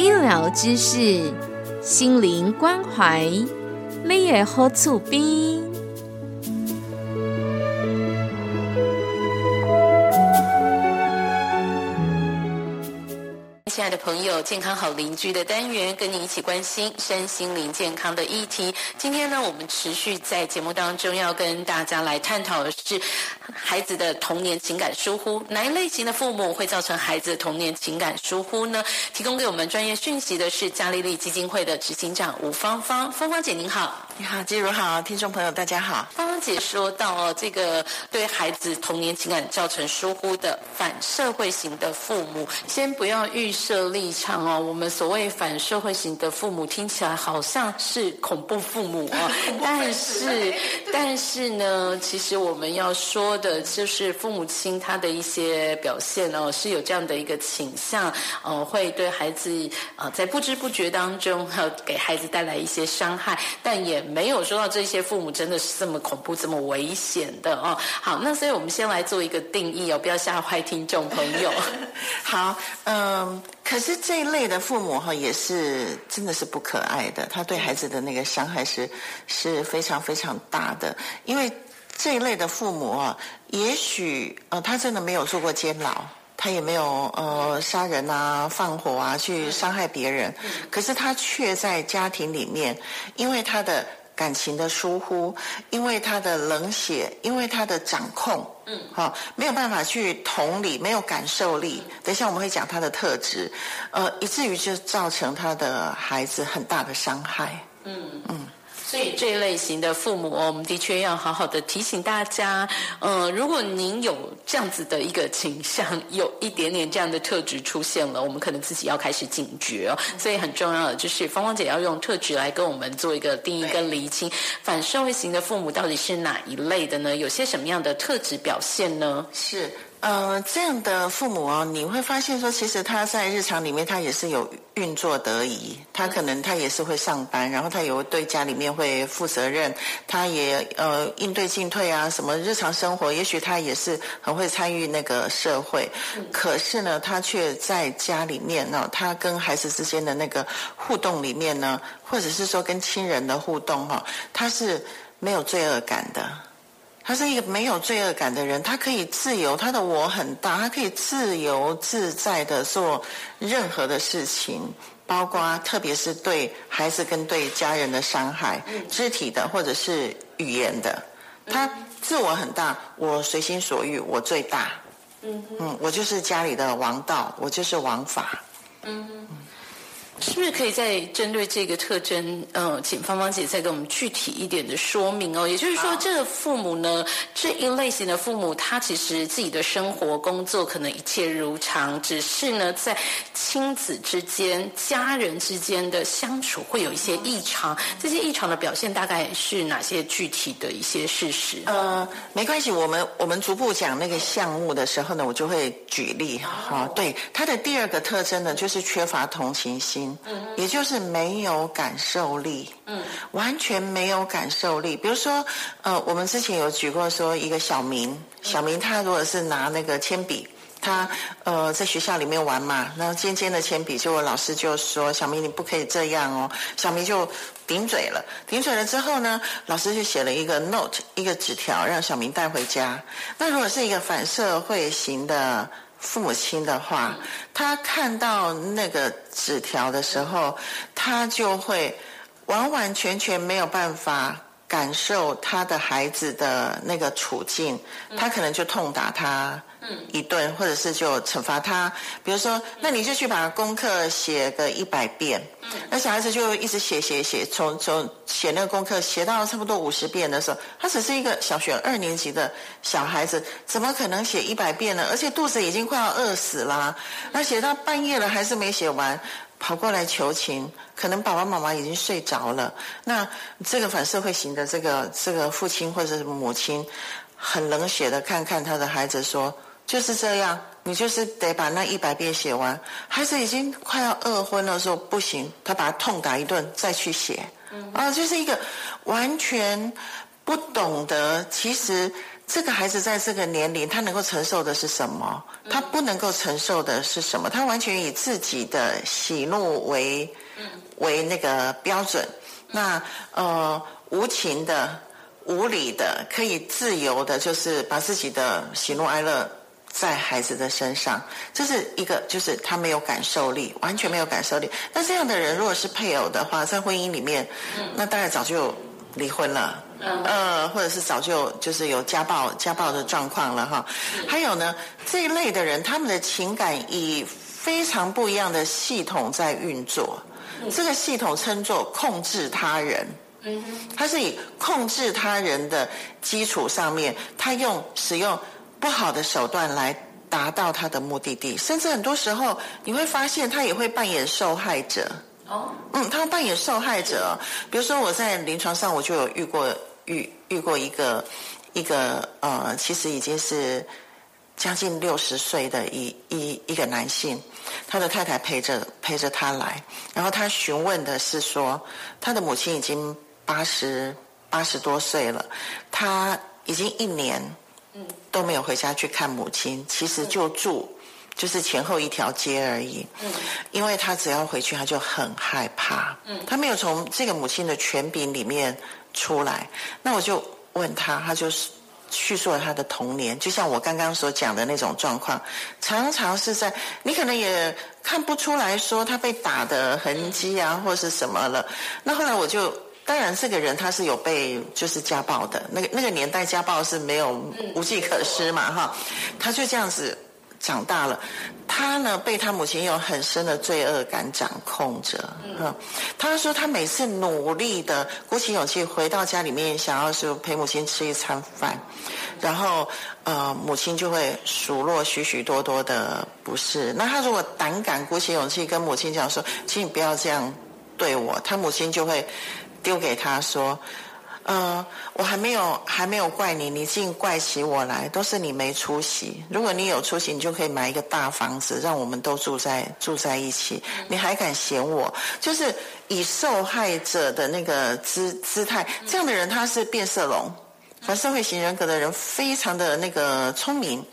医疗知识，心灵关怀，你也好厝边。亲爱的朋友，健康好邻居的单元，跟你一起关心身心灵健康的议题。今天呢，我们持续在节目当中要跟大家来探讨的是孩子的童年情感疏忽，哪一类型的父母会造成孩子的童年情感疏忽呢？提供给我们专业讯息的是嘉利利基金会的执行长吴芳芳，芳芳姐您好，你好，季如好，听众朋友大家好。芳芳姐说到哦，这个对孩子童年情感造成疏忽的反社会型的父母，先不要预。设立场哦，我们所谓反社会型的父母听起来好像是恐怖父母哦，但是但是呢，其实我们要说的就是父母亲他的一些表现哦，是有这样的一个倾向，呃，会对孩子呃在不知不觉当中哈 给孩子带来一些伤害，但也没有说到这些父母真的是这么恐怖、这么危险的哦。好，那所以我们先来做一个定义哦，不要吓坏听众朋友。好，嗯。可是这一类的父母哈，也是真的是不可爱的，他对孩子的那个伤害是是非常非常大的。因为这一类的父母啊，也许呃他真的没有做过监牢，他也没有呃杀人啊、放火啊去伤害别人，可是他却在家庭里面，因为他的。感情的疏忽，因为他的冷血，因为他的掌控，嗯，好，没有办法去同理，没有感受力。等一下我们会讲他的特质，呃，以至于就造成他的孩子很大的伤害，嗯嗯。所以这一类型的父母，我们的确要好好的提醒大家，嗯，如果您有这样子的一个倾向，有一点点这样的特质出现了，我们可能自己要开始警觉哦。所以很重要的就是，芳芳姐要用特质来跟我们做一个定义跟厘清，反社会型的父母到底是哪一类的呢？有些什么样的特质表现呢？是。呃，这样的父母哦，你会发现说，其实他在日常里面，他也是有运作得宜。他可能他也是会上班，然后他也会对家里面会负责任，他也呃应对进退啊，什么日常生活，也许他也是很会参与那个社会。可是呢，他却在家里面呢，他跟孩子之间的那个互动里面呢，或者是说跟亲人的互动哈，他是没有罪恶感的。他是一个没有罪恶感的人，他可以自由，他的我很大，他可以自由自在的做任何的事情，包括特别是对孩子跟对家人的伤害，肢体的或者是语言的，他自我很大，我随心所欲，我最大，嗯嗯，我就是家里的王道，我就是王法，嗯。是不是可以再针对这个特征，呃，请芳芳姐再给我们具体一点的说明哦？也就是说，这个父母呢，这一类型的父母，他其实自己的生活、工作可能一切如常，只是呢，在亲子之间、家人之间的相处会有一些异常。这些异常的表现大概是哪些具体的一些事实？呃，没关系，我们我们逐步讲那个项目的时候呢，我就会举例哈。对，他的第二个特征呢，就是缺乏同情心。嗯，也就是没有感受力，嗯，完全没有感受力。比如说，呃，我们之前有举过说，一个小明，小明他如果是拿那个铅笔，他呃在学校里面玩嘛，然后尖尖的铅笔，就老师就说小明你不可以这样哦，小明就顶嘴了，顶嘴了之后呢，老师就写了一个 note，一个纸条让小明带回家。那如果是一个反社会型的。父母亲的话，他看到那个纸条的时候，他就会完完全全没有办法感受他的孩子的那个处境，他可能就痛打他。一顿，或者是就惩罚他，比如说，那你就去把功课写个一百遍，那小孩子就一直写写写，从从写那个功课写到差不多五十遍的时候，他只是一个小学二年级的小孩子，怎么可能写一百遍呢？而且肚子已经快要饿死了，那写到半夜了还是没写完，跑过来求情，可能爸爸妈妈已经睡着了。那这个反社会型的这个这个父亲或者是母亲，很冷血的看看他的孩子说：“就是这样，你就是得把那一百遍写完。”孩子已经快要饿昏了，说不行，他把他痛打一顿再去写。啊，就是一个完全不懂得其实。这个孩子在这个年龄，他能够承受的是什么？他不能够承受的是什么？他完全以自己的喜怒为为那个标准。那呃，无情的、无理的，可以自由的，就是把自己的喜怒哀乐在孩子的身上。这是一个，就是他没有感受力，完全没有感受力。那这样的人，如果是配偶的话，在婚姻里面，那大概早就离婚了。呃，或者是早就就是有家暴、家暴的状况了哈。还有呢，这一类的人，他们的情感以非常不一样的系统在运作。这个系统称作控制他人。嗯他是以控制他人的基础上面，他用使用不好的手段来达到他的目的地，甚至很多时候你会发现，他也会扮演受害者。哦。嗯，他会扮演受害者。比如说我在临床上，我就有遇过。遇遇过一个一个呃，其实已经是将近六十岁的一一一个男性，他的太太陪着陪着他来，然后他询问的是说，他的母亲已经八十八十多岁了，他已经一年都没有回家去看母亲，其实就住就是前后一条街而已，嗯。因为他只要回去他就很害怕，嗯。他没有从这个母亲的权柄里面。出来，那我就问他，他就是叙述了他的童年，就像我刚刚所讲的那种状况，常常是在你可能也看不出来说他被打的痕迹啊，或是什么了。那后来我就，当然这个人他是有被就是家暴的，那个那个年代家暴是没有无计可施嘛，哈，他就这样子。长大了，他呢被他母亲有很深的罪恶感掌控着。嗯，他说他每次努力的鼓起勇气回到家里面，想要是陪母亲吃一餐饭，然后呃母亲就会数落许许多多的不是。那他如果胆敢鼓起勇气跟母亲讲说，请你不要这样对我，他母亲就会丢给他说。呃，我还没有还没有怪你，你竟怪起我来，都是你没出息。如果你有出息，你就可以买一个大房子，让我们都住在住在一起。你还敢嫌我？就是以受害者的那个姿姿态，这样的人他是变色龙，反社会型人格的人非常的那个聪明，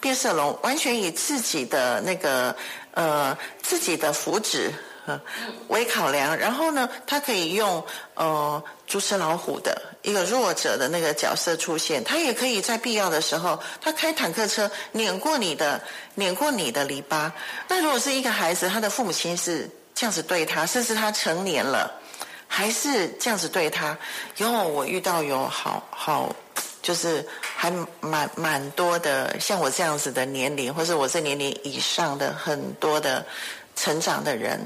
变色龙完全以自己的那个呃自己的福祉。为考量，然后呢，他可以用呃猪吃老虎的一个弱者的那个角色出现，他也可以在必要的时候，他开坦克车碾过你的碾过你的篱笆。那如果是一个孩子，他的父母亲是这样子对他，甚至他成年了还是这样子对他，有我遇到有好好就是还蛮蛮多的，像我这样子的年龄，或者我这年龄以上的很多的。成长的人，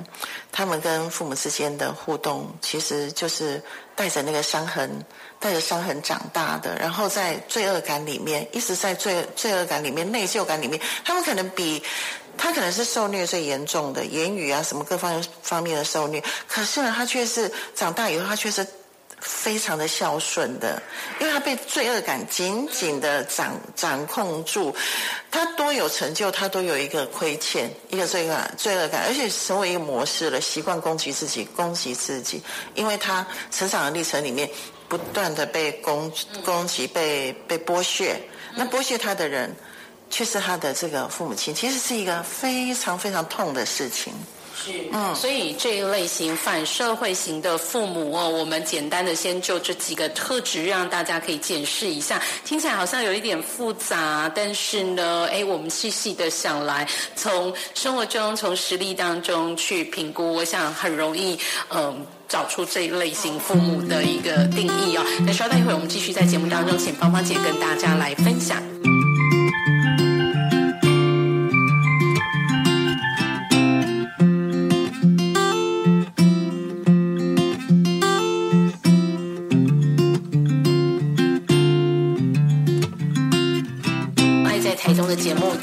他们跟父母之间的互动，其实就是带着那个伤痕，带着伤痕长大的。然后在罪恶感里面，一直在罪罪恶感里面、内疚感里面，他们可能比他可能是受虐最严重的，言语啊什么各方方面的受虐。可是呢，他却是长大以后，他却是。非常的孝顺的，因为他被罪恶感紧紧的掌掌控住，他多有成就，他都有一个亏欠，一个罪恶罪恶感，而且成为一个模式了，习惯攻击自己，攻击自己，因为他成长的历程里面不断的被攻攻击，被被剥削，那剥削他的人却是他的这个父母亲，其实是一个非常非常痛的事情。是，嗯，所以这一类型反社会型的父母哦，我们简单的先就这几个特质让大家可以检视一下。听起来好像有一点复杂，但是呢，哎，我们细细的想来，从生活中、从实例当中去评估，我想很容易，嗯，找出这一类型父母的一个定义哦。那稍等一会儿，我们继续在节目当中，请芳芳姐跟大家来分享。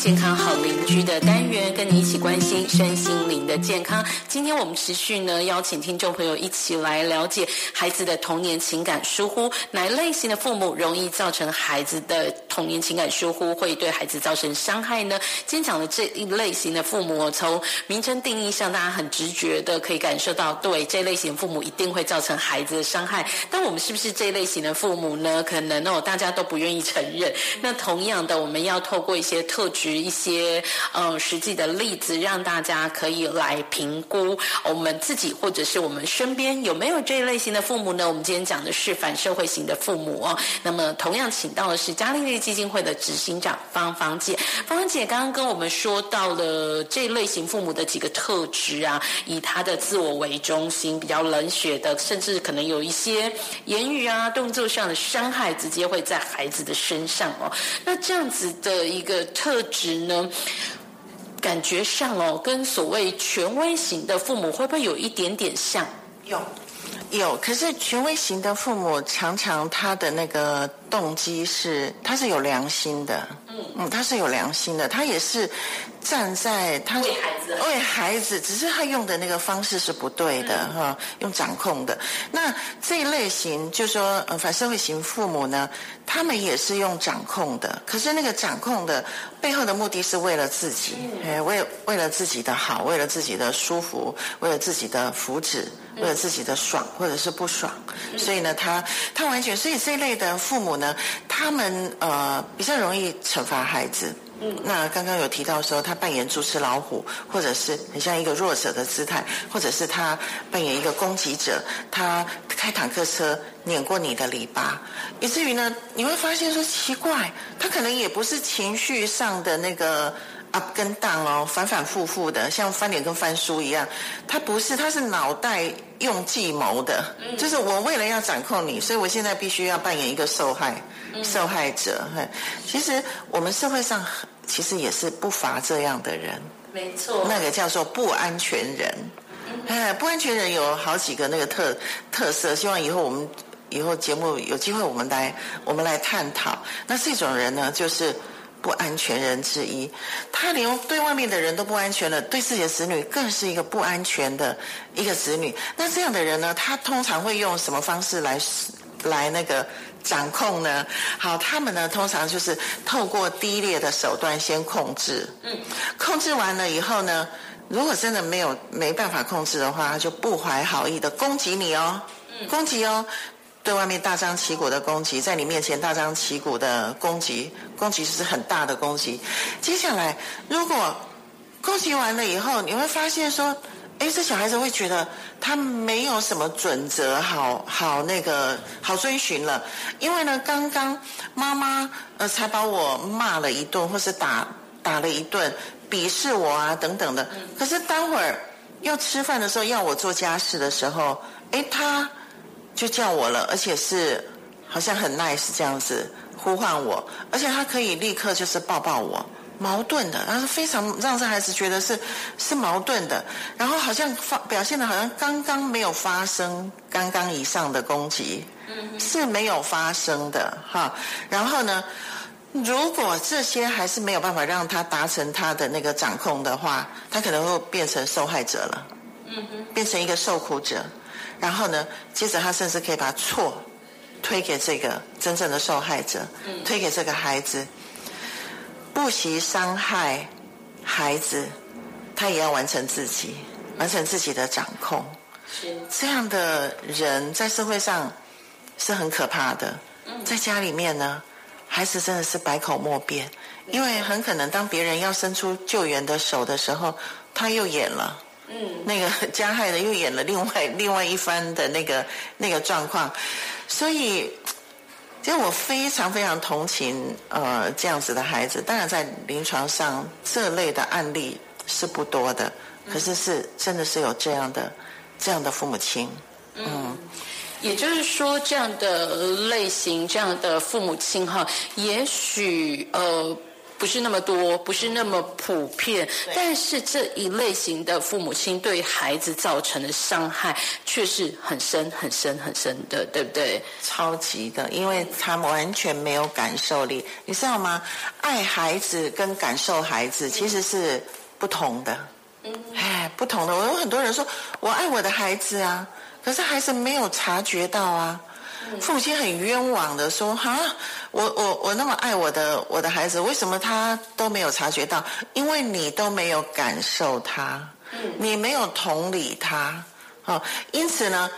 健康好邻的单元，跟你一起关心身心灵的健康。今天我们持续呢邀请听众朋友一起来了解孩子的童年情感疏忽，哪类型的父母容易造成孩子的童年情感疏忽，会对孩子造成伤害呢？今天讲的这一类型的父母，从名称定义上，大家很直觉的可以感受到，对这类型父母一定会造成孩子的伤害。但我们是不是这类型的父母呢？可能哦，大家都不愿意承认。那同样的，我们要透过一些特质、一些呃实际的例子，让大家可以来评估我们自己或者是我们身边有没有这一类型的父母呢？我们今天讲的是反社会型的父母哦。那么同样请到的是嘉利利基金会的执行长芳芳姐。芳芳姐刚刚跟我们说到了这类型父母的几个特质啊，以他的自我为中心，比较冷血的，甚至可能有一些言语啊、动作上的伤害，直接会在孩子的身上哦。那这样子的一个特质呢，感觉上哦，跟所谓权威型的父母会不会有一点点像？有，有。可是权威型的父母常常他的那个动机是，他是有良心的。嗯。嗯，他是有良心的，他也是站在他为孩子。为孩子，只是他用的那个方式是不对的哈，用掌控的。那这一类型，就说呃反社会型父母呢，他们也是用掌控的，可是那个掌控的背后的目的是为了自己，哎，为为了自己的好，为了自己的舒服，为了自己的福祉，为了自己的爽或者是不爽，所以呢，他他完全，所以这一类的父母呢，他们呃比较容易惩罚孩子。嗯，那刚刚有提到说他扮演猪吃老虎，或者是很像一个弱者的姿态，或者是他扮演一个攻击者，他开坦克车碾过你的篱笆，以至于呢，你会发现说奇怪，他可能也不是情绪上的那个 up 跟 down 哦，反反复复的，像翻脸跟翻书一样，他不是，他是脑袋用计谋的，就是我为了要掌控你，所以我现在必须要扮演一个受害。受害者，其实我们社会上其实也是不乏这样的人，没错，那个叫做不安全人，哎，不安全人有好几个那个特特色，希望以后我们以后节目有机会我们来我们来探讨。那这种人呢，就是不安全人之一，他连对外面的人都不安全了，对自己的子女更是一个不安全的一个子女。那这样的人呢，他通常会用什么方式来来那个？掌控呢？好，他们呢通常就是透过低劣的手段先控制。嗯，控制完了以后呢，如果真的没有没办法控制的话，他就不怀好意的攻击你哦，攻击哦，对外面大张旗鼓的攻击，在你面前大张旗鼓的攻击，攻击是很大的攻击。接下来，如果攻击完了以后，你会发现说。哎，这小孩子会觉得他没有什么准则，好好那个好遵循了。因为呢，刚刚妈妈呃才把我骂了一顿，或是打打了一顿，鄙视我啊等等的。可是待会儿要吃饭的时候，要我做家事的时候，哎，他就叫我了，而且是好像很 nice 这样子呼唤我，而且他可以立刻就是抱抱我。矛盾的，然后非常让这孩子觉得是是矛盾的，然后好像发表现的好像刚刚没有发生刚刚以上的攻击，是没有发生的哈。然后呢，如果这些还是没有办法让他达成他的那个掌控的话，他可能会变成受害者了，嗯哼变成一个受苦者。然后呢，接着他甚至可以把错推给这个真正的受害者，推给这个孩子。不惜伤害孩子，他也要完成自己，完成自己的掌控。是这样的人在社会上是很可怕的。在家里面呢，孩子真的是百口莫辩，因为很可能当别人要伸出救援的手的时候，他又演了。嗯，那个加害的又演了另外另外一番的那个那个状况，所以。其实我非常非常同情呃这样子的孩子，当然在临床上这类的案例是不多的，可是是真的是有这样的这样的父母亲，嗯，也就是说这样的类型这样的父母亲哈，也许呃不是那么多，不是那么普遍，但是这一类型的父母亲对孩子造成的伤害却是很深、很深、很深的，对不对？超级的，因为他们完全没有感受力，你知道吗？爱孩子跟感受孩子其实是不同的，哎，不同的。我有很多人说我爱我的孩子啊，可是孩子没有察觉到啊。父母亲很冤枉的说：“哈，我我我那么爱我的我的孩子，为什么他都没有察觉到？因为你都没有感受他，你没有同理他，哦，因此呢，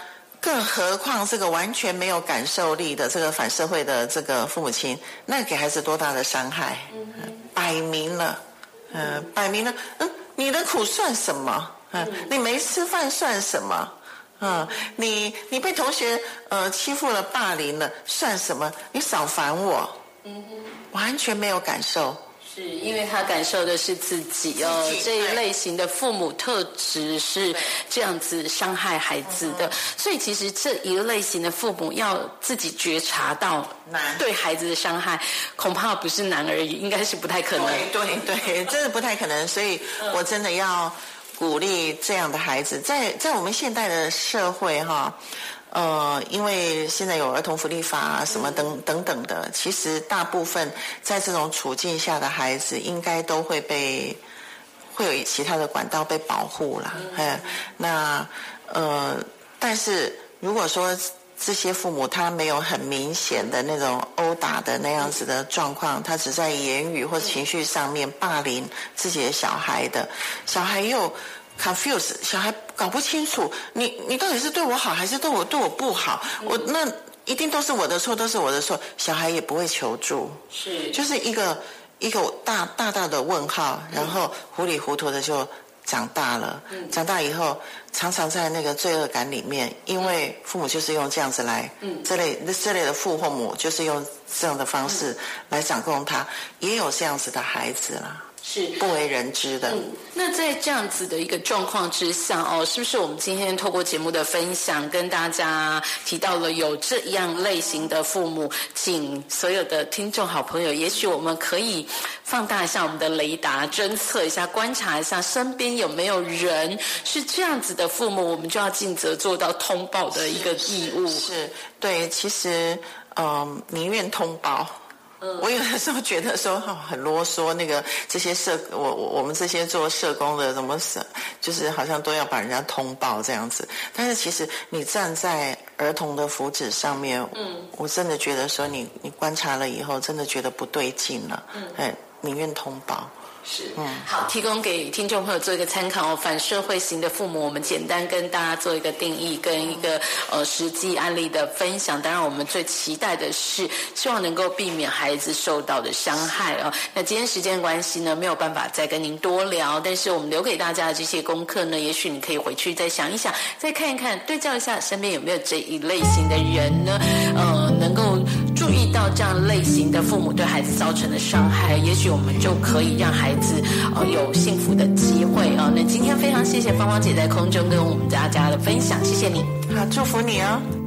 更何况这个完全没有感受力的这个反社会的这个父母亲，那给孩子多大的伤害？摆明了，嗯，摆明了，嗯，你的苦算什么？嗯，你没吃饭算什么？”嗯，你你被同学呃欺负了、霸凌了，算什么？你少烦我，嗯哼，完全没有感受，是因为他感受的是自己哦。这一类型的父母特质是这样子伤害孩子的，所以其实这一类型的父母要自己觉察到对孩子的伤害，恐怕不是难而已，应该是不太可能。对对对，真的不太可能，所以我真的要。鼓励这样的孩子，在在我们现代的社会哈，呃，因为现在有儿童福利法啊，什么等等等的，其实大部分在这种处境下的孩子，应该都会被会有其他的管道被保护了。哎，那呃，但是如果说。这些父母他没有很明显的那种殴打的那样子的状况，他只在言语或情绪上面霸凌自己的小孩的，小孩又 confuse，小孩搞不清楚你你到底是对我好还是对我对我不好，我那一定都是我的错，都是我的错，小孩也不会求助，是。就是一个一个大大大的问号，然后糊里糊涂的就。长大了，长大以后常常在那个罪恶感里面，因为父母就是用这样子来，这类这类的父或母就是用这样的方式来掌控他，也有这样子的孩子啦。是不为人知的。那在这样子的一个状况之下，哦，是不是我们今天透过节目的分享，跟大家提到了有这样类型的父母，请所有的听众好朋友，也许我们可以放大一下我们的雷达，侦测一下，观察一下身边有没有人是这样子的父母，我们就要尽责做到通报的一个义务。是对，其实嗯，宁愿通报。我有的时候觉得说很啰嗦，那个这些社我我我们这些做社工的怎么是就是好像都要把人家通报这样子，但是其实你站在儿童的福祉上面，嗯，我真的觉得说你你观察了以后，真的觉得不对劲了，嗯，哎，宁愿通报。是，嗯，好，提供给听众朋友做一个参考哦。反社会型的父母，我们简单跟大家做一个定义，跟一个呃实际案例的分享。当然，我们最期待的是，希望能够避免孩子受到的伤害哦。那今天时间关系呢，没有办法再跟您多聊，但是我们留给大家的这些功课呢，也许你可以回去再想一想，再看一看，对照一下身边有没有这一类型的人呢？呃，能够这样类型的父母对孩子造成的伤害，也许我们就可以让孩子。子呃有幸福的机会啊！那今天非常谢谢芳芳姐在空中跟我们大家的分享，谢谢你，好祝福你哦。